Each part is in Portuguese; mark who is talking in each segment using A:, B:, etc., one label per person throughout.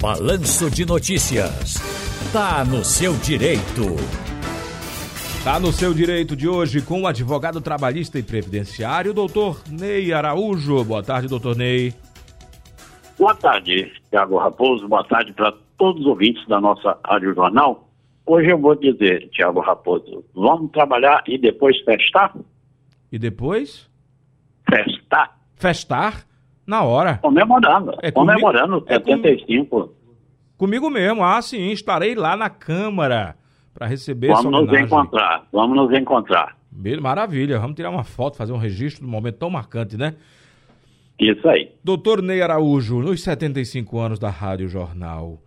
A: Balanço de Notícias. Tá no seu direito.
B: Tá no seu direito de hoje com o advogado trabalhista e previdenciário, doutor Ney Araújo. Boa tarde, doutor Ney.
C: Boa tarde, Tiago Raposo. Boa tarde para todos os ouvintes da nossa Rádio Jornal. Hoje eu vou dizer, Tiago Raposo, vamos trabalhar e depois festar?
B: E depois?
C: Festar.
B: Festar? Na hora.
C: Comemorando. É comemorando comigo, 75.
B: É comigo mesmo. Ah, sim. Estarei lá na Câmara para receber
C: Vamos nos encontrar. Vamos nos encontrar.
B: Maravilha. Vamos tirar uma foto, fazer um registro do momento tão marcante, né?
C: Isso aí.
B: Doutor Ney Araújo, nos 75 anos da Rádio Jornal,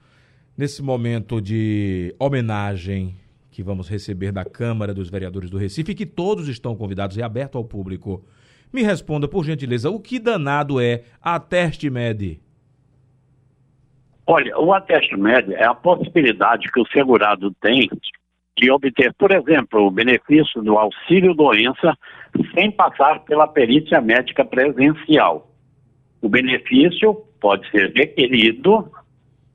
B: nesse momento de homenagem que vamos receber da Câmara dos Vereadores do Recife, que todos estão convidados e aberto ao público. Me responda, por gentileza, o que danado é a Teste Med?
C: Olha, o Ateste Med é a possibilidade que o segurado tem de obter, por exemplo, o benefício do auxílio doença sem passar pela perícia médica presencial. O benefício pode ser requerido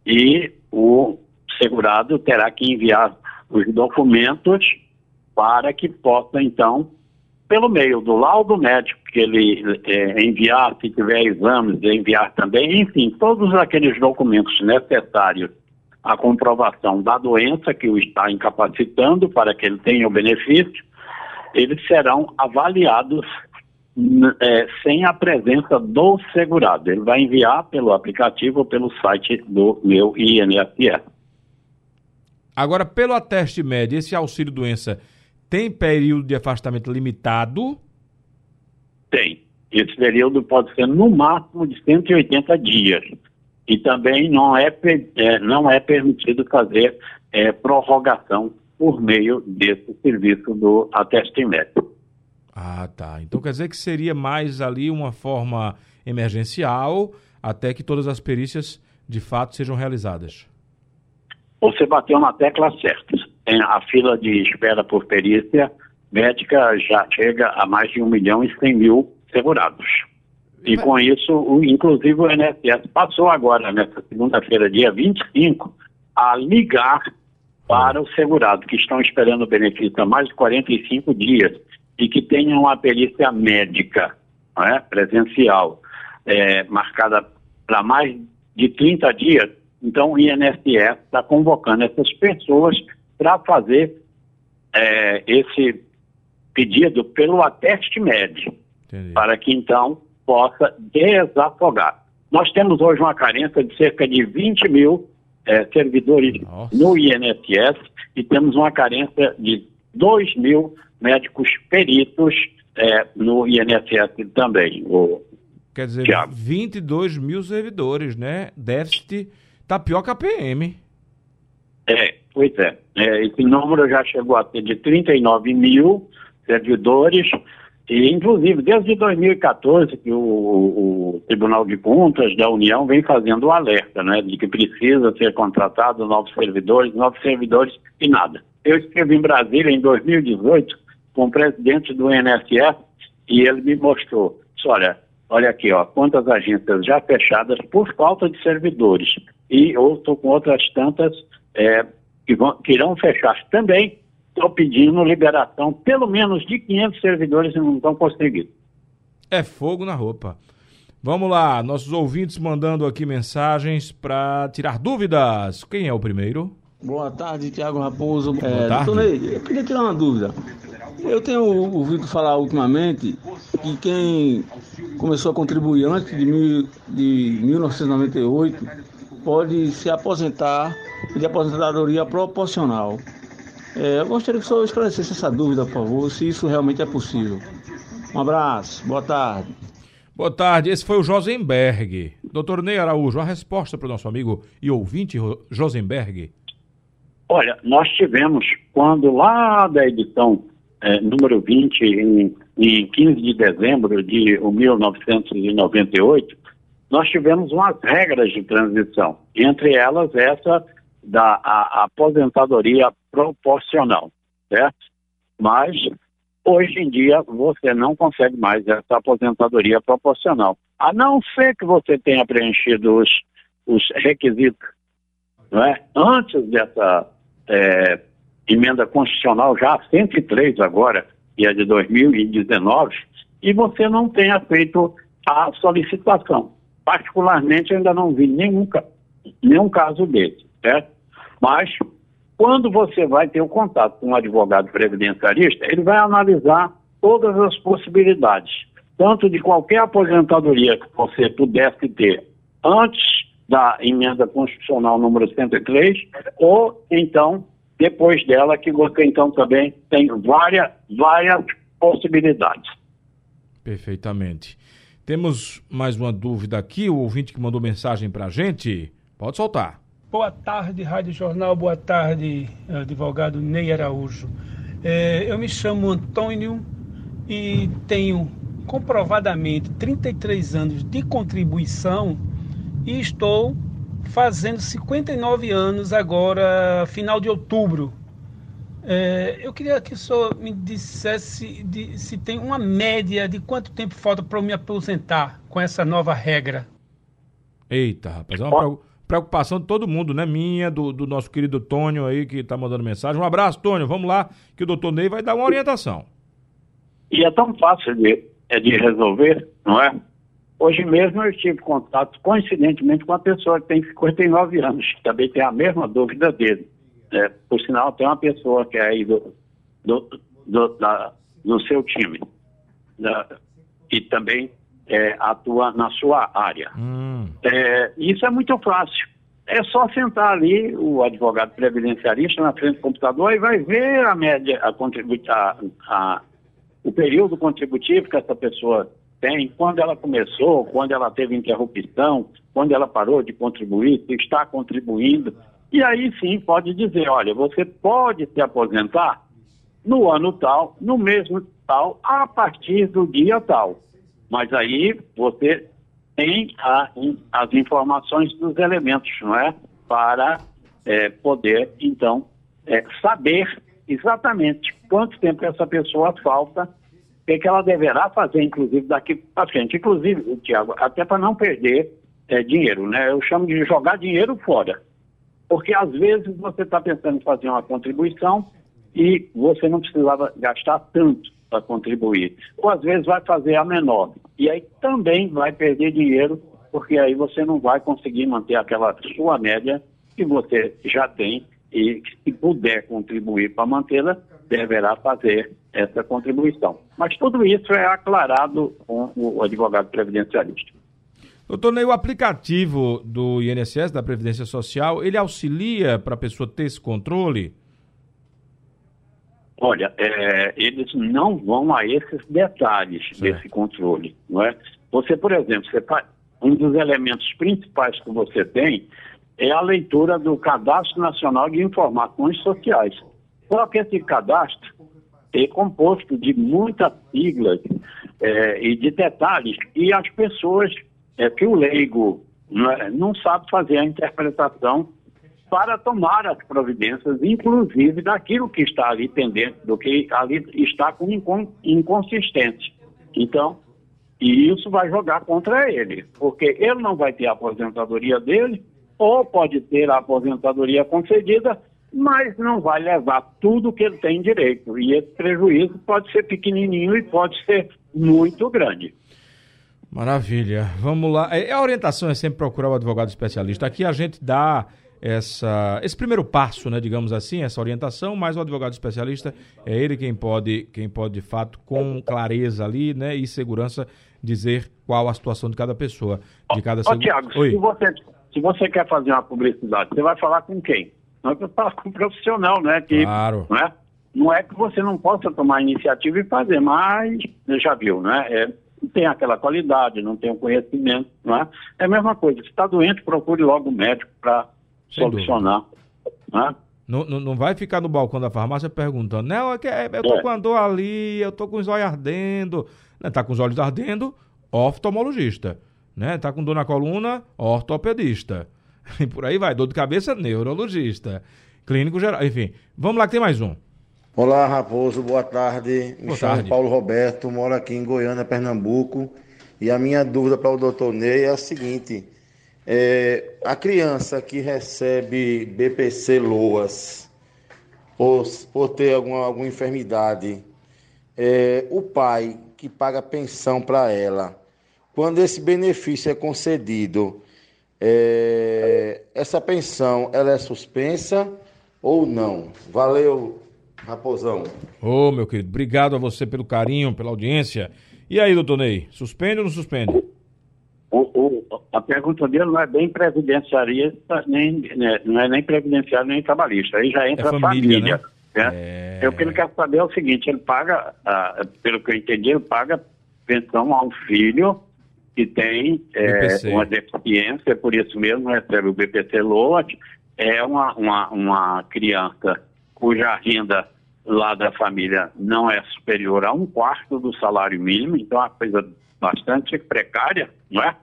C: e o segurado terá que enviar os documentos para que possa, então, pelo meio do laudo médico que ele é, enviar, se tiver exames, enviar também, enfim, todos aqueles documentos necessários à comprovação da doença que o está incapacitando para que ele tenha o benefício, eles serão avaliados é, sem a presença do segurado. Ele vai enviar pelo aplicativo ou pelo site do meu INSS.
B: Agora, pelo ateste médio, esse auxílio doença tem período de afastamento limitado?
C: Tem. Esse período pode ser no máximo de 180 dias. E também não é, é não é permitido fazer é, prorrogação por meio desse serviço do atestamento.
B: Ah, tá. Então quer dizer que seria mais ali uma forma emergencial até que todas as perícias de fato sejam realizadas.
C: Você bateu na tecla certa a fila de espera por perícia médica já chega a mais de 1 milhão e 100 mil segurados. E com isso, o, inclusive o INSS passou agora, nessa segunda-feira, dia 25, a ligar para o segurado, que estão esperando o benefício há mais de 45 dias e que tenham uma perícia médica é, presencial é, marcada para mais de 30 dias. Então, o INSS está convocando essas pessoas para fazer é, esse pedido pelo ateste médio, Entendi. para que então possa desafogar. Nós temos hoje uma carência de cerca de 20 mil é, servidores Nossa. no INSS e temos uma carência de 2 mil médicos peritos é, no INSS também. O,
B: Quer dizer, Thiago. 22 mil servidores, né? Déficit tá pior que a PM.
C: É, Pois é. é. Esse número já chegou a ter de 39 mil servidores, e inclusive desde 2014 que o, o, Tribunal de Contas da União vem fazendo o alerta, né, de que precisa ser contratado novos servidores, novos servidores e nada. Eu estive em Brasília em 2018 com o presidente do INSS e ele me mostrou, olha, olha aqui, ó, quantas agências já fechadas por falta de servidores e eu estou com outras tantas é, que, vão, que irão fechar também, estão pedindo liberação pelo menos de 500 servidores e não estão conseguindo.
B: É fogo na roupa. Vamos lá, nossos ouvintes mandando aqui mensagens para tirar dúvidas. Quem é o primeiro?
D: Boa tarde, Tiago Raposo. Boa é, tarde. Ney, eu queria tirar uma dúvida. Eu tenho ouvido falar ultimamente que quem começou a contribuir antes de, mil, de 1998 pode se aposentar de aposentadoria proporcional. É, eu gostaria que o senhor esclarecesse essa dúvida, por favor, se isso realmente é possível. Um abraço, boa tarde.
B: Boa tarde, esse foi o Josenberg. Doutor Ney Araújo, a resposta para o nosso amigo e ouvinte Josenberg.
C: Olha, nós tivemos, quando lá da edição é, número 20, em, em 15 de dezembro de 1998, nós tivemos umas regras de transição, entre elas essa da a, a aposentadoria proporcional, certo? Mas hoje em dia você não consegue mais essa aposentadoria proporcional, a não ser que você tenha preenchido os, os requisitos não é? antes dessa é, emenda constitucional, já 103 agora, e é de 2019, e você não tenha feito a solicitação. Particularmente, ainda não vi nenhum, nenhum caso desse, certo? Mas, quando você vai ter o contato com um advogado previdenciarista, ele vai analisar todas as possibilidades, tanto de qualquer aposentadoria que você pudesse ter antes da emenda constitucional número 103, ou então depois dela, que você então também tem várias, várias possibilidades.
B: Perfeitamente. Temos mais uma dúvida aqui, o ouvinte que mandou mensagem para a gente. Pode soltar.
E: Boa tarde, Rádio Jornal. Boa tarde, advogado Ney Araújo. É, eu me chamo Antônio e tenho comprovadamente 33 anos de contribuição e estou fazendo 59 anos agora, final de outubro. É, eu queria que o senhor me dissesse de, se tem uma média de quanto tempo falta para eu me aposentar com essa nova regra.
B: Eita, rapaz, é uma preocupação de todo mundo, né? Minha, do, do nosso querido Tônio aí que está mandando mensagem. Um abraço, Tônio. Vamos lá, que o doutor Ney vai dar uma orientação.
C: E é tão fácil de, é de resolver, não é? Hoje mesmo eu tive contato, coincidentemente, com uma pessoa que tem 59 anos, que também tem a mesma dúvida dele. É, por sinal, tem uma pessoa que é aí do, do, do, da, do seu time, da, que também é, atua na sua área. Hum. É, isso é muito fácil. É só sentar ali o advogado previdenciarista na frente do computador e vai ver a média, a, a, a, o período contributivo que essa pessoa tem, quando ela começou, quando ela teve interrupção, quando ela parou de contribuir, se está contribuindo. E aí sim pode dizer, olha, você pode se aposentar no ano tal, no mesmo tal, a partir do dia tal. Mas aí você tem a, as informações dos elementos, não é? Para é, poder, então, é, saber exatamente quanto tempo essa pessoa falta que, que ela deverá fazer, inclusive, daqui para frente. Inclusive, Tiago, até para não perder é, dinheiro, né? Eu chamo de jogar dinheiro fora. Porque às vezes você está pensando em fazer uma contribuição e você não precisava gastar tanto para contribuir. Ou às vezes vai fazer a menor. E aí também vai perder dinheiro, porque aí você não vai conseguir manter aquela sua média que você já tem e se puder contribuir para mantê-la, deverá fazer essa contribuição. Mas tudo isso é aclarado com o advogado previdencialista.
B: Doutor Ney, o aplicativo do INSS, da Previdência Social, ele auxilia para a pessoa ter esse controle?
C: Olha, é, eles não vão a esses detalhes certo. desse controle. Não é? Você, por exemplo, você tá, um dos elementos principais que você tem é a leitura do Cadastro Nacional de Informações Sociais. Só que esse cadastro é composto de muitas siglas é, e de detalhes e as pessoas, é, que o leigo não, é, não sabe fazer a interpretação para tomar as providências, inclusive daquilo que está ali pendente, do que ali está com inconsistência. Então, e isso vai jogar contra ele, porque ele não vai ter a aposentadoria dele, ou pode ter a aposentadoria concedida, mas não vai levar tudo que ele tem direito. E esse prejuízo pode ser pequenininho e pode ser muito grande.
B: Maravilha. Vamos lá. É, a orientação é sempre procurar o advogado especialista. Aqui a gente dá essa, esse primeiro passo, né, digamos assim, essa orientação, mas o advogado especialista é ele quem pode, quem pode de fato, com clareza ali, né, e segurança, dizer qual a situação de cada pessoa, de cada
C: Ô, Tiago, se você, se você quer fazer uma publicidade, você vai falar com quem? Não é falar com um profissional, né? Que, claro. Não é? não é que você não possa tomar iniciativa e fazer, mas já viu, né? É, não tem aquela qualidade, não tem o conhecimento, não é? É a mesma coisa. Se está doente, procure logo o médico para solucionar. Né?
B: Não, não, não, vai ficar no balcão da farmácia perguntando, não, é eu tô é. com a dor ali, eu tô com os olhos ardendo. Né? Tá com os olhos ardendo, oftalmologista. Né? Tá com dor na coluna, ortopedista. E por aí vai, dor de cabeça, neurologista. Clínico geral, enfim. Vamos lá que tem mais um.
F: Olá, Raposo, boa tarde. Me boa chamo tarde. Paulo Roberto, moro aqui em Goiânia, Pernambuco. E a minha dúvida para o doutor Ney é a seguinte: É, a criança que recebe BPC Loas por, por ter alguma, alguma enfermidade, é, o pai que paga pensão para ela, quando esse benefício é concedido, é, essa pensão ela é suspensa ou não? Valeu, Raposão.
B: Ô, oh, meu querido, obrigado a você pelo carinho, pela audiência. E aí, doutor Ney, suspende ou não suspende?
C: A pergunta dele não é bem previdenciarista, nem, né, não é nem previdenciário, nem trabalhista. Aí já entra é família. família né? né? É... O que ele quer saber é o seguinte: ele paga, ah, pelo que eu entendi, ele paga pensão a um filho que tem é, uma deficiência, por isso mesmo recebe o BPC LOAT, é uma, uma, uma criança cuja renda lá da família não é superior a um quarto do salário mínimo, então é uma coisa bastante precária, não é?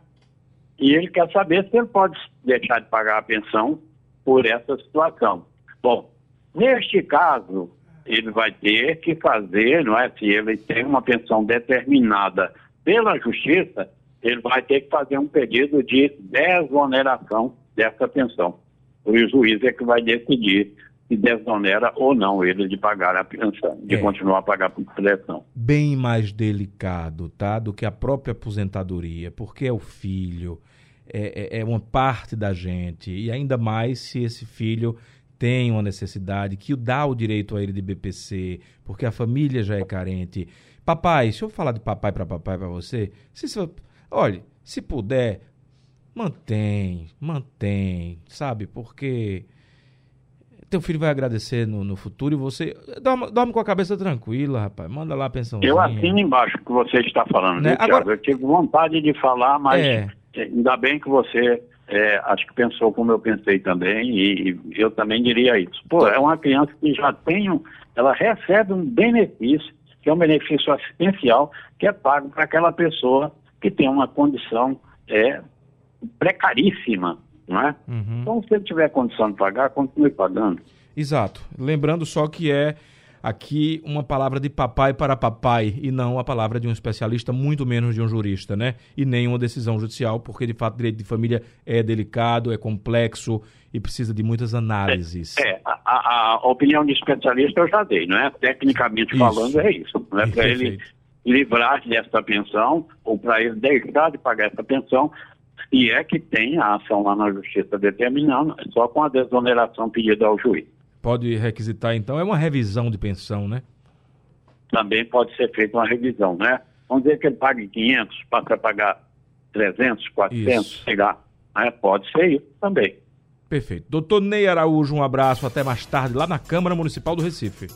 C: E ele quer saber se ele pode deixar de pagar a pensão por essa situação. Bom, neste caso, ele vai ter que fazer, não é? Se ele tem uma pensão determinada pela justiça, ele vai ter que fazer um pedido de desoneração dessa pensão. O juiz é que vai decidir se desonera ou não ele de pagar a pensão, de é. continuar a pagar a pensão.
B: Bem mais delicado, tá? Do que a própria aposentadoria, porque é o filho, é, é, é uma parte da gente, e ainda mais se esse filho tem uma necessidade que dá o direito a ele de BPC, porque a família já é carente. Papai, se eu falar de papai para papai para você, se, se, olha, se puder, mantém, mantém, sabe? Porque teu filho vai agradecer no, no futuro e você. Dorme, dorme, com a cabeça tranquila, rapaz. Manda lá a pensão.
C: Eu assino embaixo que você está falando, né? Agora... Eu tive vontade de falar, mas é. ainda bem que você. É, acho que pensou como eu pensei também, e, e, eu também diria isso. Pô, é uma criança que já tem um, ela recebe um benefício, que é um benefício assistencial, que é pago para aquela pessoa que tem uma condição é, precaríssima não é? Uhum. Então, se ele tiver condição de pagar, continue pagando.
B: Exato. Lembrando só que é aqui uma palavra de papai para papai e não a palavra de um especialista, muito menos de um jurista, né? E nem uma decisão judicial, porque de fato direito de família é delicado, é complexo e precisa de muitas análises.
C: É, é a, a, opinião de especialista eu já dei, não é? Tecnicamente isso. falando é isso, não é para ele livrar dessa pensão ou para ele deixar de pagar essa pensão e é que tem a ação lá na justiça determinando, só com a desoneração pedida ao juiz.
B: Pode requisitar, então, é uma revisão de pensão, né?
C: Também pode ser feita uma revisão, né? Vamos dizer que ele pague 500, passa a pagar 300, 400, isso. sei lá. Né? Pode ser isso também.
B: Perfeito. Doutor Ney Araújo, um abraço, até mais tarde, lá na Câmara Municipal do Recife.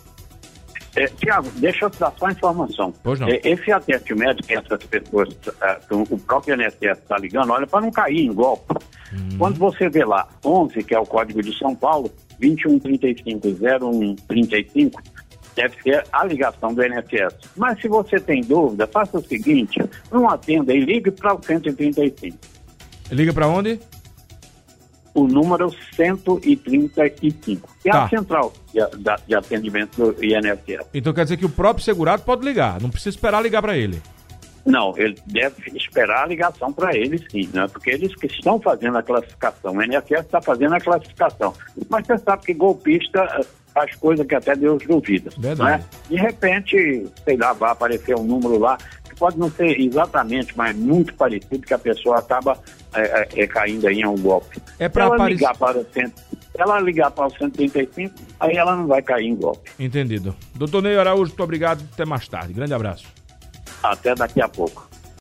C: É, Tiago, deixa eu te dar só a informação. É, esse ateste médico que essas pessoas, uh, o próprio INSS está ligando, olha, para não cair em golpe. Hum. Quando você vê lá 11, que é o código de São Paulo, 2135-0135, deve ser a ligação do INSS. Mas se você tem dúvida, faça o seguinte, não atenda e ligue para o 135.
B: Liga para onde?
C: O número 135, que tá. é a tá. central de, de, atendimento do INSS.
B: Então quer dizer que o próprio segurado pode ligar, não precisa esperar ligar para ele.
C: Não, ele deve esperar a ligação para ele sim, né? porque eles que estão fazendo a classificação, o INSS está fazendo a classificação. Mas você sabe que golpista eh, faz coisa que até Deus duvida. Verdade. Né? De repente, sei lá, vai aparecer um número lá pode não ser exatamente, mas muito parecido, que a pessoa acaba é, é, é caindo aí em um golpe.
B: É para ela
C: ligar para o centro, ela ligar para o 135, aí ela não vai cair em golpe.
B: Entendido. Doutor Ney Araújo, muito obrigado. Até mais tarde. Grande abraço.
C: Até daqui a pouco.